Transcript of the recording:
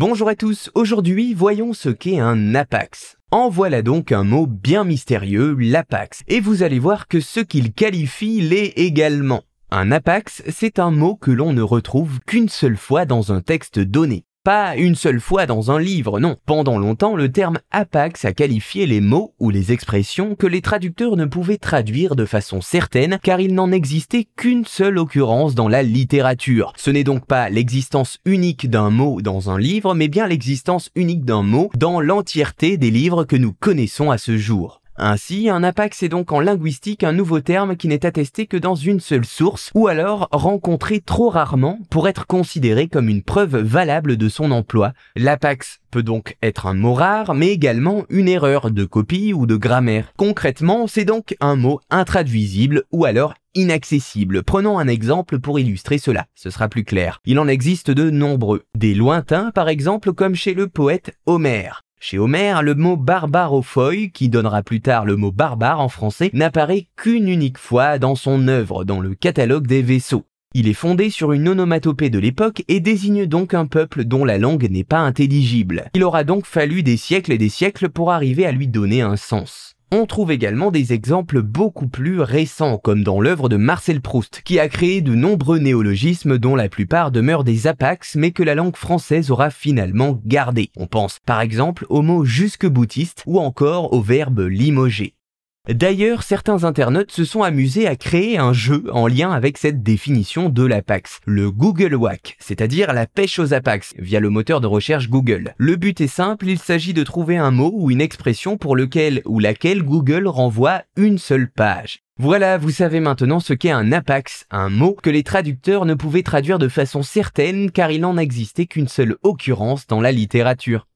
Bonjour à tous, aujourd'hui voyons ce qu'est un apax. En voilà donc un mot bien mystérieux, l'apax, et vous allez voir que ce qu'il qualifie l'est également. Un apax, c'est un mot que l'on ne retrouve qu'une seule fois dans un texte donné. Pas une seule fois dans un livre, non. Pendant longtemps, le terme apax a qualifié les mots ou les expressions que les traducteurs ne pouvaient traduire de façon certaine car il n'en existait qu'une seule occurrence dans la littérature. Ce n'est donc pas l'existence unique d'un mot dans un livre, mais bien l'existence unique d'un mot dans l'entièreté des livres que nous connaissons à ce jour. Ainsi, un apax est donc en linguistique un nouveau terme qui n'est attesté que dans une seule source, ou alors rencontré trop rarement pour être considéré comme une preuve valable de son emploi. L'apax peut donc être un mot rare, mais également une erreur de copie ou de grammaire. Concrètement, c'est donc un mot intraduisible ou alors inaccessible. Prenons un exemple pour illustrer cela, ce sera plus clair. Il en existe de nombreux. Des lointains par exemple comme chez le poète Homère. Chez Homère, le mot barbarophoi, qui donnera plus tard le mot barbare en français, n'apparaît qu'une unique fois dans son œuvre, dans le catalogue des vaisseaux. Il est fondé sur une onomatopée de l'époque et désigne donc un peuple dont la langue n'est pas intelligible. Il aura donc fallu des siècles et des siècles pour arriver à lui donner un sens. On trouve également des exemples beaucoup plus récents, comme dans l'œuvre de Marcel Proust, qui a créé de nombreux néologismes dont la plupart demeurent des apax, mais que la langue française aura finalement gardé. On pense par exemple au mot jusque-boutiste ou encore au verbe limoger. D'ailleurs, certains internautes se sont amusés à créer un jeu en lien avec cette définition de l'Apax, le Google Wack, c'est-à-dire la pêche aux Apax, via le moteur de recherche Google. Le but est simple, il s'agit de trouver un mot ou une expression pour lequel ou laquelle Google renvoie une seule page. Voilà, vous savez maintenant ce qu'est un apax, un mot que les traducteurs ne pouvaient traduire de façon certaine car il n'en existait qu'une seule occurrence dans la littérature.